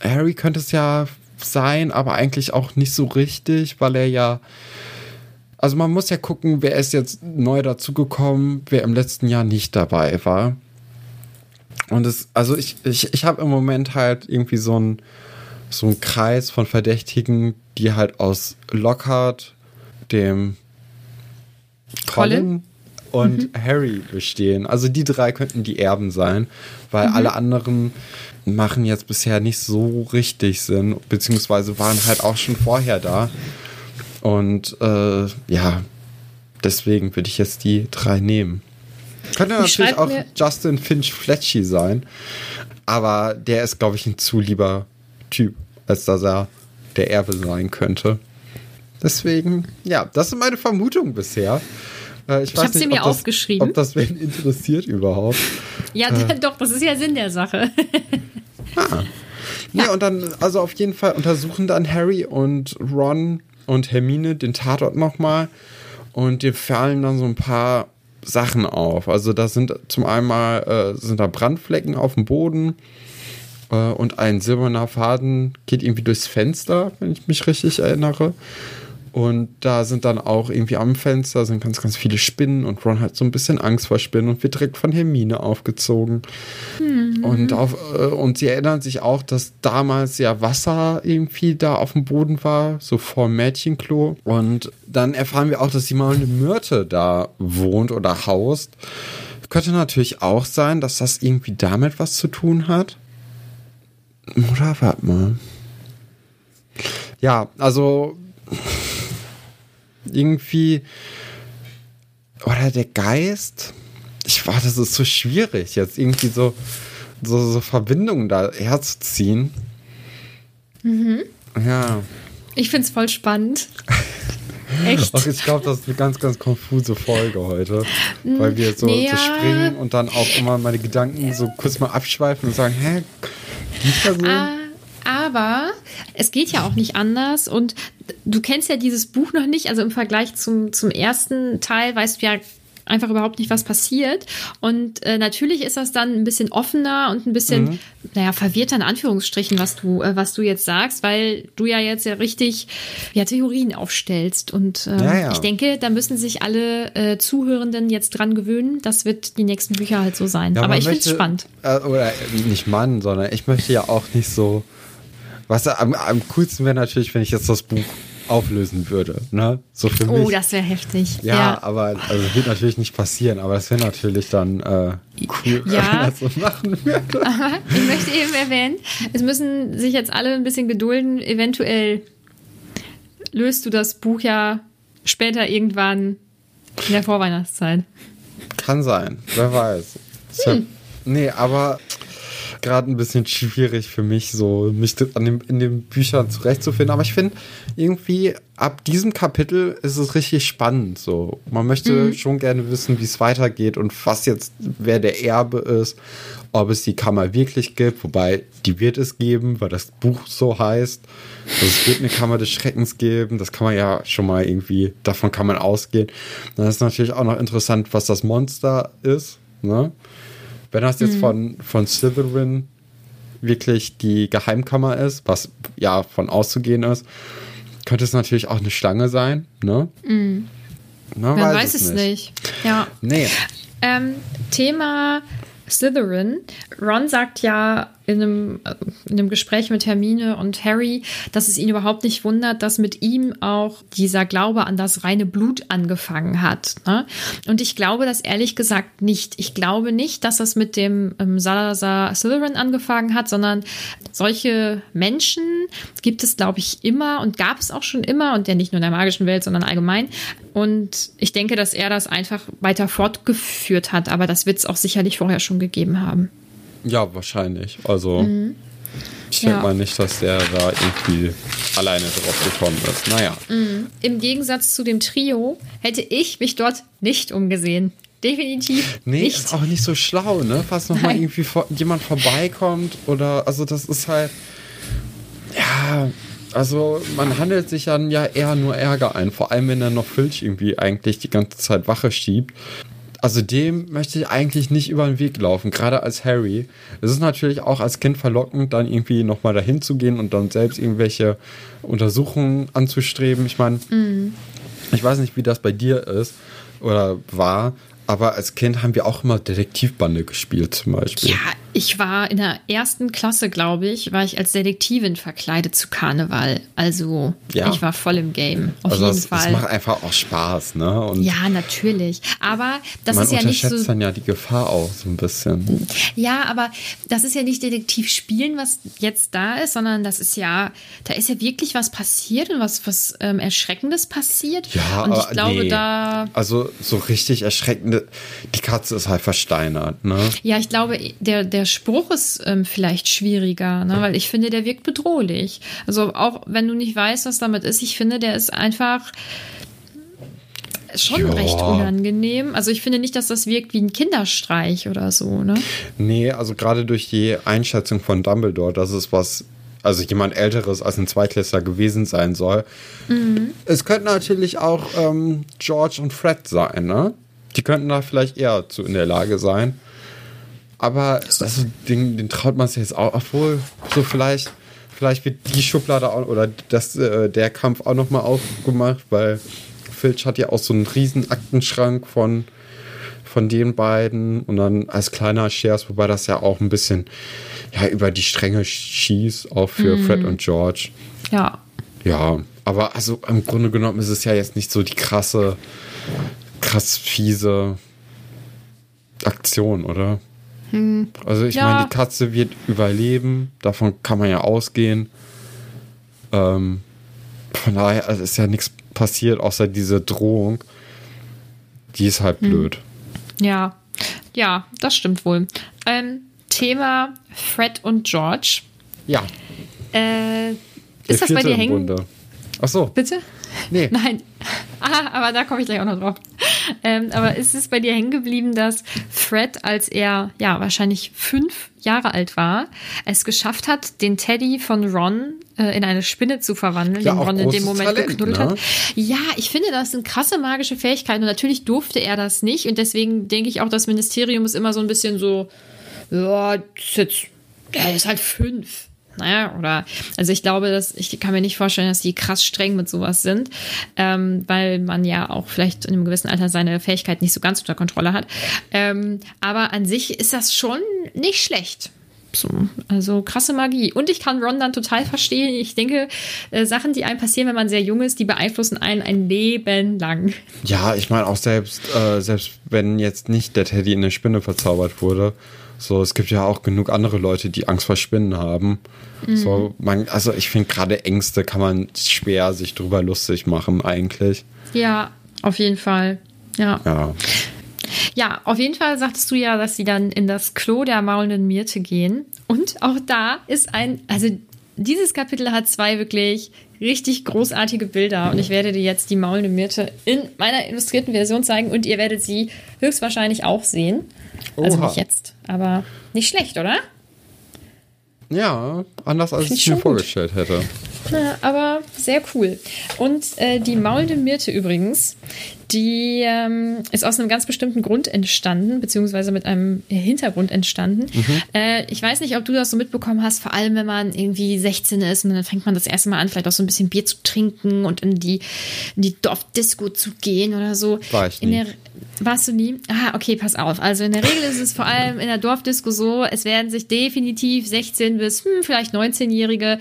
[SPEAKER 1] Harry könnte es ja sein, aber eigentlich auch nicht so richtig, weil er ja. Also man muss ja gucken, wer ist jetzt neu dazugekommen, wer im letzten Jahr nicht dabei war. Und es, also ich, ich, ich habe im Moment halt irgendwie so ein so ein Kreis von Verdächtigen, die halt aus Lockhart, dem
[SPEAKER 2] Colin, Colin
[SPEAKER 1] und mhm. Harry bestehen. Also die drei könnten die Erben sein, weil mhm. alle anderen machen jetzt bisher nicht so richtig Sinn, beziehungsweise waren halt auch schon vorher da. Und äh, ja, deswegen würde ich jetzt die drei nehmen. Könnte ich natürlich auch Justin Finch Fletchy sein, aber der ist, glaube ich, ein zu lieber Typ, als dass er der Erbe sein könnte. Deswegen, ja, das sind meine Vermutungen bisher.
[SPEAKER 2] Äh, ich ich habe sie mir das, aufgeschrieben.
[SPEAKER 1] Ob das wen interessiert überhaupt.
[SPEAKER 2] Ja, äh. doch, das ist ja Sinn der Sache.
[SPEAKER 1] ah. Nee, ja. und dann, also auf jeden Fall untersuchen dann Harry und Ron und Hermine den Tatort nochmal und dir fallen dann so ein paar Sachen auf. Also da sind zum einen äh, sind da Brandflecken auf dem Boden äh, und ein silberner Faden geht irgendwie durchs Fenster, wenn ich mich richtig erinnere. Und da sind dann auch irgendwie am Fenster sind ganz, ganz viele Spinnen und Ron hat so ein bisschen Angst vor Spinnen und wird direkt von Hermine aufgezogen. Mhm. Und, auf, äh, und sie erinnern sich auch, dass damals ja Wasser irgendwie da auf dem Boden war, so vor dem Mädchenklo. Und dann erfahren wir auch, dass sie mal eine Myrte da wohnt oder haust. Könnte natürlich auch sein, dass das irgendwie damit was zu tun hat. Oder warte mal. Ja, also irgendwie oder der Geist. Ich war, das ist so schwierig, jetzt irgendwie so, so, so Verbindungen da herzuziehen.
[SPEAKER 2] Mhm.
[SPEAKER 1] Ja.
[SPEAKER 2] Ich finde es voll spannend. Echt?
[SPEAKER 1] Ach, ich glaube, das ist eine ganz, ganz konfuse Folge heute. Weil wir so, ja. so springen und dann auch immer meine Gedanken so kurz mal abschweifen und sagen, hä, die Person?
[SPEAKER 2] Ah aber es geht ja auch nicht anders und du kennst ja dieses Buch noch nicht, also im Vergleich zum, zum ersten Teil weißt du ja einfach überhaupt nicht, was passiert. Und äh, natürlich ist das dann ein bisschen offener und ein bisschen, mhm. naja, verwirrter in Anführungsstrichen, was du, äh, was du jetzt sagst, weil du ja jetzt ja richtig ja, Theorien aufstellst. Und ja, ja. ich denke, da müssen sich alle äh, Zuhörenden jetzt dran gewöhnen. Das wird die nächsten Bücher halt so sein. Ja, Aber ich finde es spannend.
[SPEAKER 1] Äh, oder nicht Mann, sondern ich möchte ja auch nicht so was am, am coolsten wäre natürlich, wenn ich jetzt das Buch auflösen würde. Ne? So für
[SPEAKER 2] oh, mich. das wäre heftig.
[SPEAKER 1] Ja, ja, aber also wird natürlich nicht passieren, aber das wäre natürlich dann äh, cool,
[SPEAKER 2] ja. wenn das so machen würde. Aber ich möchte eben erwähnen, es müssen sich jetzt alle ein bisschen gedulden. Eventuell löst du das Buch ja später irgendwann in der Vorweihnachtszeit.
[SPEAKER 1] Kann sein, wer weiß. Hm. Nee, aber gerade ein bisschen schwierig für mich, so mich an dem, in den Büchern zurechtzufinden. Aber ich finde, irgendwie ab diesem Kapitel ist es richtig spannend. So, man möchte mhm. schon gerne wissen, wie es weitergeht und was jetzt, wer der Erbe ist, ob es die Kammer wirklich gibt, wobei die wird es geben, weil das Buch so heißt. Also es wird eine Kammer des Schreckens geben, das kann man ja schon mal irgendwie, davon kann man ausgehen. Dann ist natürlich auch noch interessant, was das Monster ist. Ne? Wenn das jetzt mhm. von, von Slytherin wirklich die Geheimkammer ist, was ja von auszugehen ist, könnte es natürlich auch eine Schlange sein, ne?
[SPEAKER 2] Mhm. Na, Man weiß, weiß es nicht. nicht. Ja.
[SPEAKER 1] Nee.
[SPEAKER 2] Ähm, Thema Slytherin. Ron sagt ja in einem, in einem Gespräch mit Hermine und Harry, dass es ihn überhaupt nicht wundert, dass mit ihm auch dieser Glaube an das reine Blut angefangen hat. Ne? Und ich glaube das ehrlich gesagt nicht. Ich glaube nicht, dass das mit dem ähm, Salazar Slytherin angefangen hat, sondern solche Menschen gibt es, glaube ich, immer und gab es auch schon immer und ja nicht nur in der magischen Welt, sondern allgemein. Und ich denke, dass er das einfach weiter fortgeführt hat, aber das wird es auch sicherlich vorher schon gegeben haben.
[SPEAKER 1] Ja, wahrscheinlich. Also, mhm. ich denke ja. mal nicht, dass der da irgendwie alleine drauf gekommen ist. Naja.
[SPEAKER 2] Mhm. Im Gegensatz zu dem Trio hätte ich mich dort nicht umgesehen. Definitiv. Nee, nicht.
[SPEAKER 1] ist auch nicht so schlau, ne? Falls nochmal irgendwie vor, jemand vorbeikommt oder, also das ist halt, ja, also man handelt sich dann ja eher nur Ärger ein, vor allem wenn er noch Filch irgendwie eigentlich die ganze Zeit Wache schiebt also dem möchte ich eigentlich nicht über den Weg laufen, gerade als Harry. Es ist natürlich auch als Kind verlockend, dann irgendwie nochmal dahin zu gehen und dann selbst irgendwelche Untersuchungen anzustreben. Ich meine, mhm. ich weiß nicht, wie das bei dir ist oder war, aber als Kind haben wir auch immer Detektivbande gespielt zum Beispiel.
[SPEAKER 2] Ja, Ich war in der ersten Klasse, glaube ich, war ich als Detektivin verkleidet zu Karneval. Also
[SPEAKER 1] Ja.
[SPEAKER 2] ich war voll im Game. Auf
[SPEAKER 1] also
[SPEAKER 2] jeden
[SPEAKER 1] es,
[SPEAKER 2] Fall.
[SPEAKER 1] es macht einfach auch Spaß, ne? Und
[SPEAKER 2] ja, natürlich. Aber das
[SPEAKER 1] man
[SPEAKER 2] ist ja nicht
[SPEAKER 1] unterschätzt
[SPEAKER 2] so.
[SPEAKER 1] dann ja die Gefahr auch so ein bisschen.
[SPEAKER 2] Ja, aber das ist ja nicht Detektiv spielen, was jetzt da ist, sondern das ist ja, da ist ja wirklich was passiert und was, was ähm, Erschreckendes passiert.
[SPEAKER 1] Ja,
[SPEAKER 2] und ich
[SPEAKER 1] aber
[SPEAKER 2] glaube,
[SPEAKER 1] nee.
[SPEAKER 2] da.
[SPEAKER 1] Also so richtig erschreckende. Die Katze ist halt versteinert, ne?
[SPEAKER 2] Ja, ich glaube, der, der Spruch ist ähm, vielleicht schwieriger, ne? weil ich finde, der wirkt bedrohlich. Also auch wenn du nicht weißt, was damit ist, ich finde, der ist einfach schon
[SPEAKER 1] Ja.
[SPEAKER 2] recht unangenehm. Also ich finde nicht, dass das wirkt wie ein Kinderstreich oder so, ne?
[SPEAKER 1] Nee, also gerade durch die Einschätzung von Dumbledore, dass es was, also jemand Älteres als ein Zweitklässler gewesen sein soll. Es könnten natürlich auch ähm, George und Fred sein, ne? Die könnten da vielleicht eher zu in der Lage sein. Aber also, den, den traut man sich jetzt auch, obwohl, so vielleicht, vielleicht wird die Schublade auch, oder das, äh, der Kampf auch nochmal aufgemacht, weil Filch hat ja auch so einen riesen Aktenschrank von, von den beiden und dann als kleiner Shares, wobei das ja auch ein bisschen ja, über die Stränge schießt, auch für Fred und George.
[SPEAKER 2] Ja.
[SPEAKER 1] Ja, aber also im Grunde genommen ist es ja jetzt nicht so die krasse, krass fiese Aktion, oder? Also ich
[SPEAKER 2] Ja.
[SPEAKER 1] meine, die Katze wird überleben, davon kann man ja ausgehen. Ähm, von daher also ist ja nichts passiert, außer diese Drohung. Die ist halt blöd.
[SPEAKER 2] Ja, ja, das stimmt wohl. Ähm, Thema Fred und George.
[SPEAKER 1] Ja.
[SPEAKER 2] Äh,
[SPEAKER 1] der
[SPEAKER 2] ist das bei dir hängen?
[SPEAKER 1] Ach so.
[SPEAKER 2] Bitte?
[SPEAKER 1] Nee.
[SPEAKER 2] Nein. Ah, aber da komme ich gleich auch noch drauf. Ähm, aber ist es bei dir hängen geblieben, dass Fred, als er ja wahrscheinlich fünf Jahre alt war, es geschafft hat, den Teddy von Ron äh, in eine Spinne zu verwandeln,
[SPEAKER 1] Ja,
[SPEAKER 2] den Ron in dem Moment
[SPEAKER 1] Talent,
[SPEAKER 2] geknuddelt
[SPEAKER 1] ne?
[SPEAKER 2] hat? Ja, ich finde, das sind krasse magische Fähigkeiten und natürlich durfte er das nicht und deswegen denke ich auch, das Ministerium ist immer so ein bisschen so, ja, ist jetzt, er ist halt fünf. Naja, oder, also ich glaube, dass, ich kann mir nicht vorstellen, dass die krass streng mit sowas sind, ähm, weil man ja auch vielleicht in einem gewissen Alter seine Fähigkeit nicht so ganz unter Kontrolle hat. Ähm, aber an sich ist das schon nicht schlecht. So, also krasse Magie. Und ich kann Ron dann total verstehen. Ich denke, äh, Sachen, die einem passieren, wenn man sehr jung ist, die beeinflussen einen ein Leben lang.
[SPEAKER 1] Ja, ich meine auch selbst, äh, selbst wenn jetzt nicht der Teddy in eine Spinne verzaubert wurde, so es gibt ja auch genug andere Leute, die Angst vor Spinnen haben. So, man, also ich finde gerade Ängste kann man schwer sich drüber lustig machen eigentlich.
[SPEAKER 2] Ja, auf jeden Fall. Ja.
[SPEAKER 1] Ja.
[SPEAKER 2] Ja, auf jeden Fall sagtest du ja, dass sie dann in das Klo der maulenden Myrte gehen. Und auch da ist ein, also dieses Kapitel hat zwei wirklich richtig großartige Bilder. Und ich werde dir jetzt die maulende Myrte in meiner illustrierten Version zeigen und ihr werdet sie höchstwahrscheinlich auch sehen. Also
[SPEAKER 1] Oha.
[SPEAKER 2] nicht jetzt, aber nicht schlecht, oder?
[SPEAKER 1] Ja, anders als ich
[SPEAKER 2] ich
[SPEAKER 1] mir vorgestellt hätte.
[SPEAKER 2] Ja, aber sehr cool. Und äh, die maulende Myrte übrigens, die ähm, ist aus einem ganz bestimmten Grund entstanden, beziehungsweise mit einem Hintergrund entstanden. Äh, ich weiß nicht, ob du das so mitbekommen hast, vor allem wenn man irgendwie 16 ist und dann fängt man das erste Mal an, vielleicht auch so ein bisschen Bier zu trinken und in die, in die Dorfdisco zu gehen oder so.
[SPEAKER 1] War ich nie.
[SPEAKER 2] der, warst du nie? Ah, okay, pass auf. Also in der Regel ist es vor allem in der Dorfdisco so, es werden sich definitiv 16 bis hm, vielleicht 19-Jährige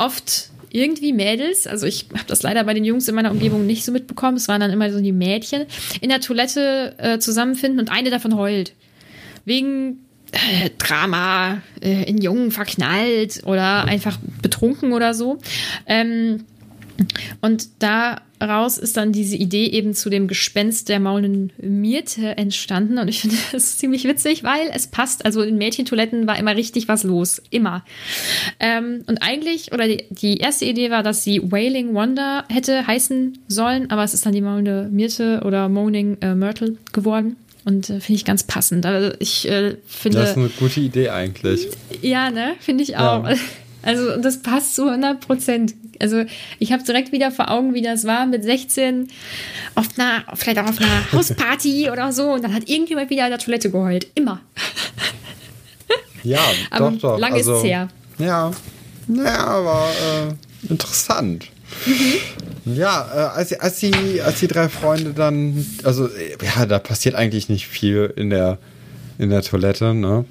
[SPEAKER 2] oft irgendwie Mädels, also ich habe das leider bei den Jungs in meiner Umgebung nicht so mitbekommen, es waren dann immer so die Mädchen, in der Toilette äh, zusammenfinden und eine davon heult. Wegen äh, Drama, äh, in Jungen verknallt oder einfach betrunken oder so. Ähm, und daraus ist dann diese Idee eben zu dem Gespenst der maulenden Myrte entstanden. Und ich finde das ziemlich witzig, weil es passt. Also in Mädchentoiletten war immer richtig was los. Immer. Ähm, und eigentlich, oder die, die erste Idee war, dass sie Wailing Wonder hätte heißen sollen, aber es ist dann die maulende Myrte oder Moaning äh, Myrtle geworden. Und äh, finde ich ganz passend. Also ich äh, finde.
[SPEAKER 1] Das ist eine gute Idee eigentlich.
[SPEAKER 2] Ja, ne? Finde ich auch.
[SPEAKER 1] Ja.
[SPEAKER 2] Also das passt zu 100 Prozent. Also ich habe direkt wieder vor Augen, wie das war mit 16 auf einer, vielleicht auch auf einer Hausparty oder so und dann hat irgendjemand wieder in der Toilette geheult. Immer.
[SPEAKER 1] Ja,
[SPEAKER 2] Aber
[SPEAKER 1] doch, doch.
[SPEAKER 2] lang
[SPEAKER 1] also,
[SPEAKER 2] ist's her.
[SPEAKER 1] Ja, ja aber äh, interessant.
[SPEAKER 2] Mhm.
[SPEAKER 1] Ja, äh, als, als, die, als die drei Freunde dann, also äh, ja, da passiert eigentlich nicht viel in der, in der Toilette, ne?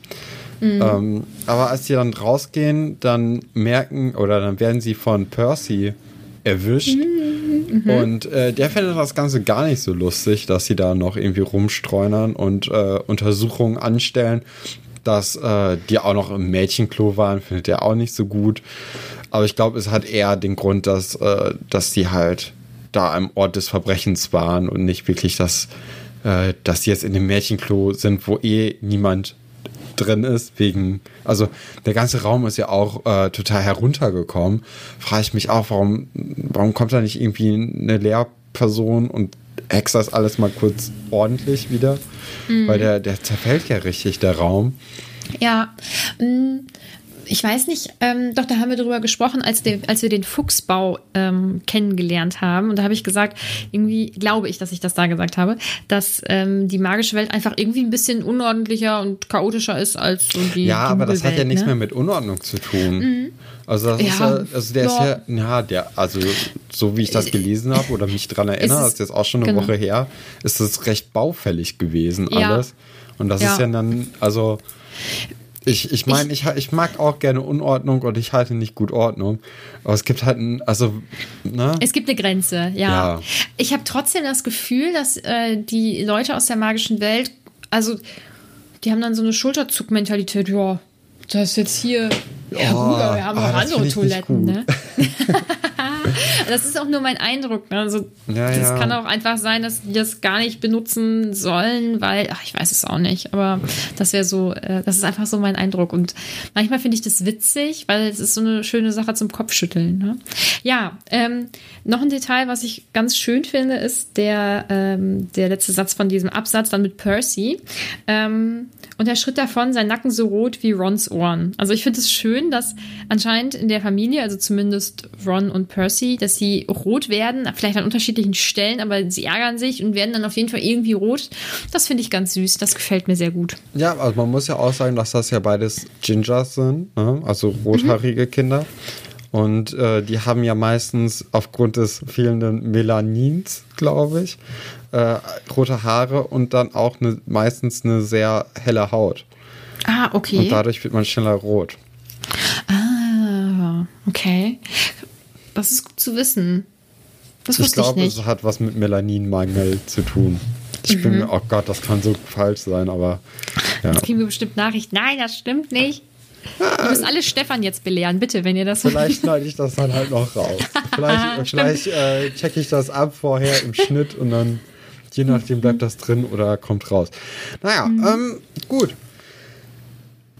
[SPEAKER 1] Mhm. Ähm, aber als sie dann rausgehen, dann merken oder dann werden sie von Percy erwischt. Mhm. Und äh, der findet das Ganze gar nicht so lustig, dass sie da noch irgendwie rumstreunern und äh, Untersuchungen anstellen. Dass äh, die auch noch im Mädchenklo waren, findet er auch nicht so gut. Aber ich glaube, es hat eher den Grund, dass, äh, dass die halt da am Ort des Verbrechens waren und nicht wirklich, dass, äh, dass die jetzt in dem Mädchenklo sind, wo eh niemand drin ist, wegen, also der ganze Raum ist ja auch äh, total heruntergekommen. Frage ich mich auch, warum, warum kommt da nicht irgendwie eine Lehrperson und hext das alles mal kurz ordentlich wieder? Mhm. Weil der, der zerfällt ja richtig, der Raum.
[SPEAKER 2] Ja, mm, ich weiß nicht, ähm, doch, da haben wir darüber gesprochen, als, der, als wir den Fuchsbau ähm, kennengelernt haben. Und da habe ich gesagt, irgendwie glaube ich, dass ich das da gesagt habe, dass ähm, die magische Welt einfach irgendwie ein bisschen unordentlicher und chaotischer ist als so die.
[SPEAKER 1] Ja, die aber das hat ja nichts ne? mehr mit Unordnung zu tun. Mhm. Also, das ja, ist ja, also der ja. ist ja, ja, der, also so wie ich das gelesen habe oder mich daran erinnere, das ist jetzt auch schon eine genau. Woche her, ist es recht baufällig gewesen, alles. Und das ist ja dann, also ich, ich meine, ich, ich, mag auch gerne Unordnung und ich halte nicht gut Ordnung. Aber es gibt halt ein, also, ne?
[SPEAKER 2] Es gibt eine Grenze, ja. ja. Ich habe trotzdem das Gefühl, dass äh, die Leute aus der magischen Welt, also, die haben dann so eine Schulterzugmentalität, ja, das ist jetzt hier, ja, oh, gut, aber wir haben oh, auch andere Toiletten, ne? das ist auch nur mein Eindruck. Ne? Also, ja, das ja. kann auch einfach sein, dass die das gar nicht benutzen sollen, weil, ach, ich weiß es auch nicht, aber das wäre so, äh, das ist einfach so mein Eindruck. Und manchmal finde ich das witzig, weil es ist so eine schöne Sache zum Kopfschütteln. Ne? Ja, ähm, noch ein Detail, was ich ganz schön finde, ist der, ähm, der letzte Satz von diesem Absatz dann mit Percy. Ähm, und der Schritt davon, sein Nacken so rot wie Rons Ohren. Also ich finde es schön, dass anscheinend in der Familie, also zumindest Ron und Percy, dass sie rot werden, vielleicht an unterschiedlichen Stellen, aber sie ärgern sich und werden dann auf jeden Fall irgendwie rot. Das finde ich ganz süß, das gefällt mir sehr gut.
[SPEAKER 1] Ja, also man muss ja auch sagen, dass das ja beides Gingers sind, ne? also rothaarige mhm. Kinder. Und äh, die haben ja meistens aufgrund des fehlenden Melanins, glaube ich, äh, rote Haare und dann auch ne, meistens eine sehr helle Haut.
[SPEAKER 2] Ah, okay.
[SPEAKER 1] Und dadurch wird man schneller rot.
[SPEAKER 2] Ah, okay. Das ist gut zu wissen. Das
[SPEAKER 1] ich glaube, es hat was mit Melaninmangel zu tun. Ich mhm. bin mir, oh Gott, das kann so falsch sein, aber.
[SPEAKER 2] Ja. Jetzt kriegen wir bestimmt Nachricht. Nein, das stimmt nicht. Wir müssen alle Stefan jetzt belehren, bitte, wenn ihr das.
[SPEAKER 1] Vielleicht schneide ich das dann halt noch raus. Vielleicht, vielleicht äh, checke ich das ab vorher im Schnitt und dann Je nachdem bleibt das drin oder kommt raus. Naja, mhm. ähm, gut.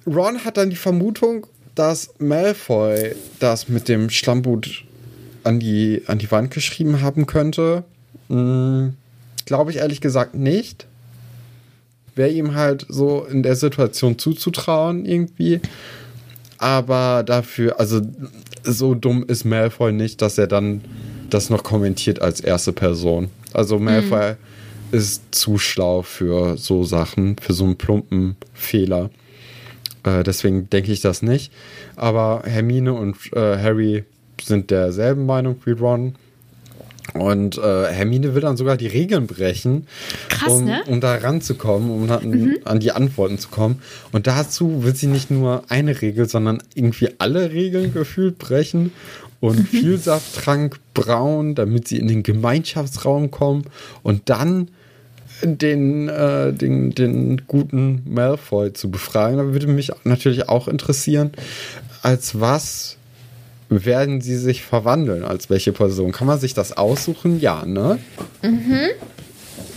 [SPEAKER 1] Ron hat dann die Vermutung, dass Malfoy das mit dem Schlammbut an die, an die Wand geschrieben haben könnte. Hm, Glaube ich ehrlich gesagt nicht. Wäre ihm halt so in der Situation zuzutrauen irgendwie. Aber dafür, also so dumm ist Malfoy nicht, dass er dann das noch kommentiert als erste Person. Also Malfoy mhm ist zu schlau für so Sachen, für so einen plumpen Fehler. Äh, deswegen denke ich das nicht. Aber Hermine und äh, Harry sind derselben Meinung wie Ron. Und äh, Hermine will dann sogar die Regeln brechen, Krass, um, ne? um da ranzukommen, um an, mhm. an, die Antworten zu kommen. Und dazu will sie nicht nur eine Regel, sondern irgendwie alle Regeln gefühlt brechen und mhm. Vielsafttrank brauen, damit sie in den Gemeinschaftsraum kommen. Und dann den, äh, den, den guten Malfoy zu befragen. Da würde mich natürlich auch interessieren, als was werden sie sich verwandeln? Als welche Person? Kann man sich das aussuchen? Ja, ne? Mhm.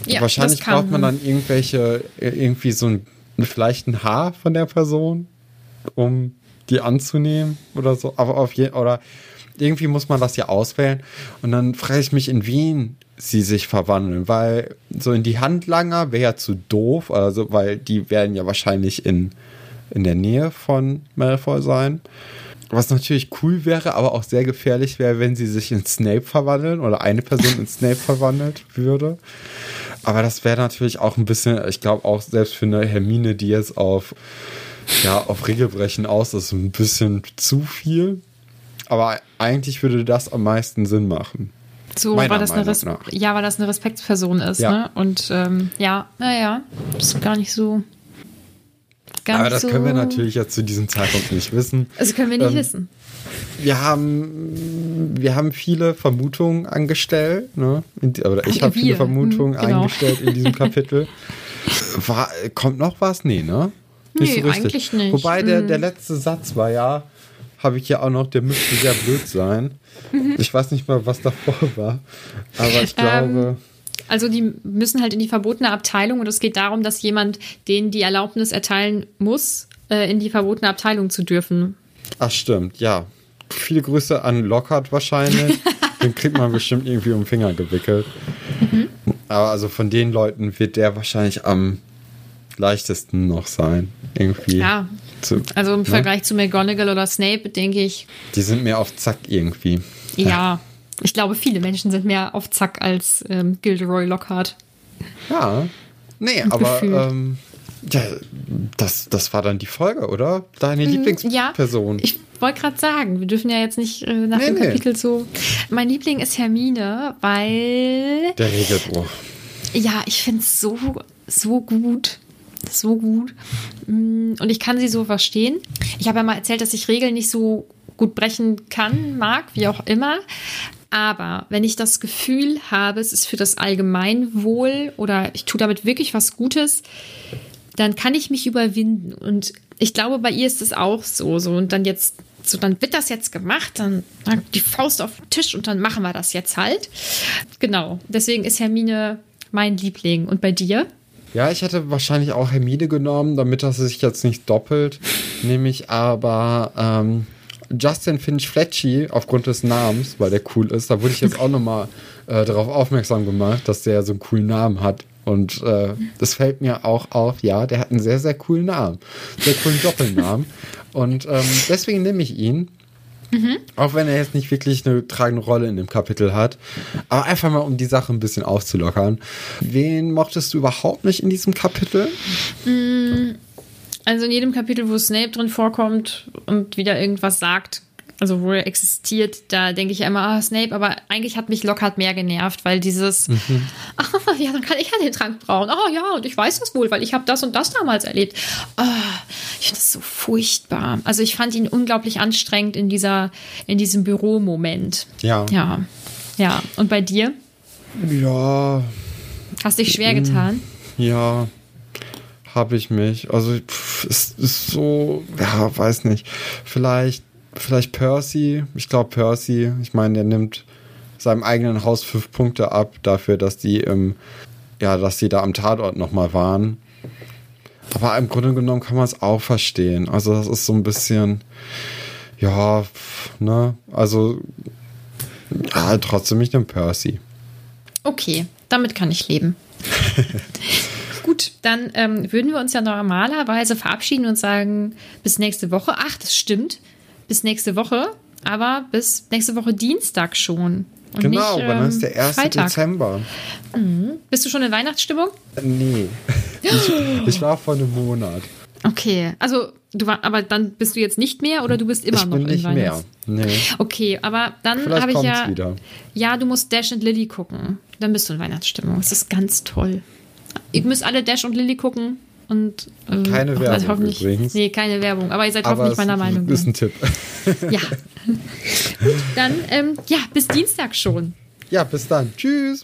[SPEAKER 1] Ja, Wahrscheinlich braucht man dann irgendwelche, irgendwie so ein, vielleicht ein Haar von der Person, um die anzunehmen oder so. Aber auf je, oder irgendwie muss man das ja auswählen. Und dann frage ich mich, in Wien sie sich verwandeln, weil so in die Handlanger wäre ja zu doof, also weil die werden ja wahrscheinlich in, in der Nähe von Malfoy sein. Was natürlich cool wäre, aber auch sehr gefährlich wäre, wenn sie sich in Snape verwandeln oder eine Person in Snape verwandelt würde. Aber das wäre natürlich auch ein bisschen, ich glaube auch selbst für eine Hermine, die jetzt auf, ja, auf Regelbrechen aus ist, ein bisschen zu viel. Aber eigentlich würde das am meisten Sinn machen.
[SPEAKER 2] So, weil das, eine Res ja, weil das eine Respektsperson ist, ja. ne? Und ähm, ja, naja, das ist gar nicht so. Gar
[SPEAKER 1] Aber
[SPEAKER 2] nicht
[SPEAKER 1] das
[SPEAKER 2] so.
[SPEAKER 1] können wir natürlich jetzt zu diesem Zeitpunkt nicht wissen.
[SPEAKER 2] Also können wir nicht
[SPEAKER 1] Ähm,
[SPEAKER 2] wissen.
[SPEAKER 1] Wir haben, wir haben viele Vermutungen angestellt, ne? Oder ich habe viele Vermutungen
[SPEAKER 2] hm, genau.
[SPEAKER 1] eingestellt in diesem Kapitel. War, kommt noch was? Nee, ne?
[SPEAKER 2] Nee, eigentlich nicht.
[SPEAKER 1] Wobei der,
[SPEAKER 2] Hm.
[SPEAKER 1] der letzte Satz war ja, habe ich ja auch noch, der müsste sehr blöd sein.
[SPEAKER 2] Mhm.
[SPEAKER 1] Ich weiß nicht mal, was davor war. Aber ich glaube,
[SPEAKER 2] Also die müssen halt in die verbotene Abteilung und es geht darum, dass jemand denen die Erlaubnis erteilen muss, äh, in die verbotene Abteilung zu dürfen.
[SPEAKER 1] ach stimmt, ja. Viele Grüße an Lockhart wahrscheinlich. Den kriegt man bestimmt irgendwie um den Finger gewickelt.
[SPEAKER 2] Mhm.
[SPEAKER 1] Aber also von den Leuten wird der wahrscheinlich am leichtesten noch sein. Irgendwie.
[SPEAKER 2] Ja,
[SPEAKER 1] Zu,
[SPEAKER 2] also im
[SPEAKER 1] ne?
[SPEAKER 2] Vergleich zu McGonagall oder Snape denke ich,
[SPEAKER 1] Die sind mehr auf Zack irgendwie.
[SPEAKER 2] ja. Ich glaube, viele Menschen sind mehr auf Zack als ähm, Gilderoy Lockhart.
[SPEAKER 1] Ja. Nee, aber ähm, ja, das, das war dann die Folge, oder? Deine Lieblingsperson.
[SPEAKER 2] Mhm, Ja, ich wollte gerade sagen, wir dürfen ja jetzt nicht äh, nach
[SPEAKER 1] Nee,
[SPEAKER 2] dem
[SPEAKER 1] nee.
[SPEAKER 2] Kapitel so. Mein Liebling ist Hermine, weil
[SPEAKER 1] Der Regelbruch.
[SPEAKER 2] ja, ich finde es so, so gut. So gut. Mm, Und ich kann sie so verstehen. Ich habe ja mal erzählt, dass ich Regeln nicht so gut brechen kann, mag, wie auch immer. Aber wenn ich das Gefühl habe, es ist für das Allgemeinwohl oder ich tue damit wirklich was Gutes, dann kann ich mich überwinden. Und ich glaube, bei ihr ist es auch so. so. Und dann jetzt, so dann wird das jetzt gemacht, dann, dann die Faust auf den Tisch und dann machen wir das jetzt halt. Genau. Deswegen ist Hermine mein Liebling. Und bei dir?
[SPEAKER 1] Ja, ich hätte wahrscheinlich auch Hermine genommen, damit das sich jetzt nicht doppelt. Nämlich aber ähm, Justin Finch Fletchy aufgrund des Namens, weil der cool ist. Da wurde ich jetzt auch nochmal äh, darauf aufmerksam gemacht, dass der so einen coolen Namen hat. Und äh, das fällt mir auch auf, ja, der hat einen sehr, sehr coolen Namen. Sehr coolen Doppelnamen. Und ähm, deswegen nehme ich ihn. Auch wenn er jetzt nicht wirklich eine tragende Rolle in dem Kapitel hat. Aber einfach mal, um die Sache ein bisschen aufzulockern. Wen mochtest du überhaupt nicht in diesem Kapitel?
[SPEAKER 2] Also in jedem Kapitel, wo Snape drin vorkommt und wieder irgendwas sagt, also wo er existiert, da denke ich immer, ah, Snape, aber eigentlich hat mich Lockhart mehr genervt, weil dieses, ah, ja, dann kann ich ja den Trank brauen. Ah, ja, und ich weiß das wohl, weil ich habe das und das damals erlebt. Ah, ich finde das so furchtbar. Also ich fand ihn unglaublich anstrengend in dieser, in diesem Büromoment.
[SPEAKER 1] Ja.
[SPEAKER 2] Ja. Ja. Und bei dir?
[SPEAKER 1] Ja,
[SPEAKER 2] Hast dich schwer getan?
[SPEAKER 1] ja, habe ich mich. Also, pff, es ist so, ja, weiß nicht. Vielleicht, vielleicht Percy. Ich glaube Percy. Ich meine, der nimmt seinem eigenen Haus fünf Punkte ab dafür, dass die im, ja, dass die da am Tatort nochmal waren. Aber im Grunde genommen kann man es auch verstehen. Also, das ist so ein bisschen, ja, ne, also, ja, trotzdem ich nehme Percy.
[SPEAKER 2] Okay, damit kann ich leben. Gut, dann ähm, würden wir uns ja normalerweise verabschieden und sagen, bis nächste Woche. Ach, das stimmt. Bis nächste Woche, aber bis nächste Woche Dienstag schon. Und
[SPEAKER 1] Genau,
[SPEAKER 2] nicht, ähm,
[SPEAKER 1] ist der 1.
[SPEAKER 2] Freitag.
[SPEAKER 1] Dezember.
[SPEAKER 2] Bist du schon in Weihnachtsstimmung?
[SPEAKER 1] Nee. Ich, ich war vor einem Monat.
[SPEAKER 2] Okay, also du war, aber dann bist du jetzt nicht mehr oder du bist immer
[SPEAKER 1] ich
[SPEAKER 2] noch
[SPEAKER 1] bin
[SPEAKER 2] in
[SPEAKER 1] nicht mehr.
[SPEAKER 2] Weihnachts-
[SPEAKER 1] Nee.
[SPEAKER 2] Okay, aber dann habe ich ja.
[SPEAKER 1] wieder.
[SPEAKER 2] Ja, du musst Dash und Lily gucken. Dann bist du in Weihnachtsstimmung. Das ist ganz toll. Ihr müsst alle Dash und Lily gucken. Und, ähm,
[SPEAKER 1] Keine Werbung
[SPEAKER 2] hoffentlich,
[SPEAKER 1] übrigens.
[SPEAKER 2] Nee, keine Werbung. Aber ihr seid
[SPEAKER 1] Aber
[SPEAKER 2] hoffentlich meiner Meinung.
[SPEAKER 1] ist
[SPEAKER 2] ne?
[SPEAKER 1] ein Tipp.
[SPEAKER 2] Ja. Gut, dann, ähm, ja, bis Dienstag schon.
[SPEAKER 1] Ja, bis dann. Tschüss.